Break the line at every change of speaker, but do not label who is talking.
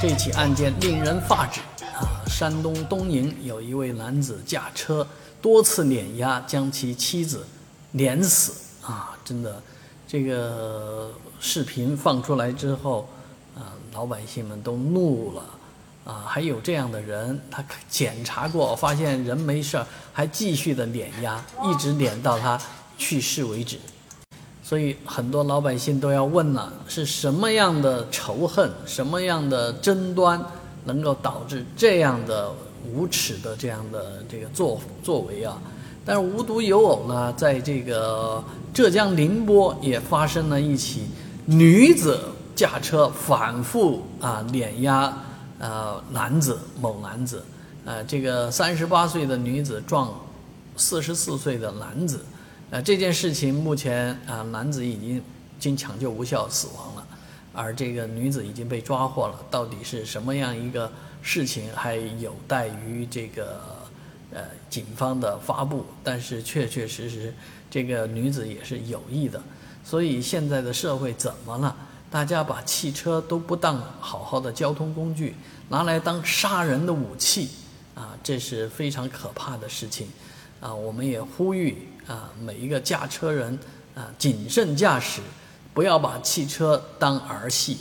这起案件令人发指啊！山东东营有一位男子驾车多次碾压，将其妻子碾死啊！真的，这个视频放出来之后，啊，老百姓们都怒了啊！还有这样的人，他检查过，发现人没事儿，还继续的碾压，一直碾到他去世为止。所以很多老百姓都要问了：是什么样的仇恨、什么样的争端，能够导致这样的无耻的这样的这个作作为啊？但是无独有偶呢，在这个浙江宁波也发生了一起女子驾车反复啊碾压呃男子某男子，呃这个三十八岁的女子撞四十四岁的男子。呃，这件事情目前啊，男子已经经抢救无效死亡了，而这个女子已经被抓获了。到底是什么样一个事情，还有待于这个呃警方的发布。但是确确实实，这个女子也是有意的。所以现在的社会怎么了？大家把汽车都不当好好的交通工具，拿来当杀人的武器啊，这是非常可怕的事情。啊，我们也呼吁啊，每一个驾车人啊，谨慎驾驶，不要把汽车当儿戏。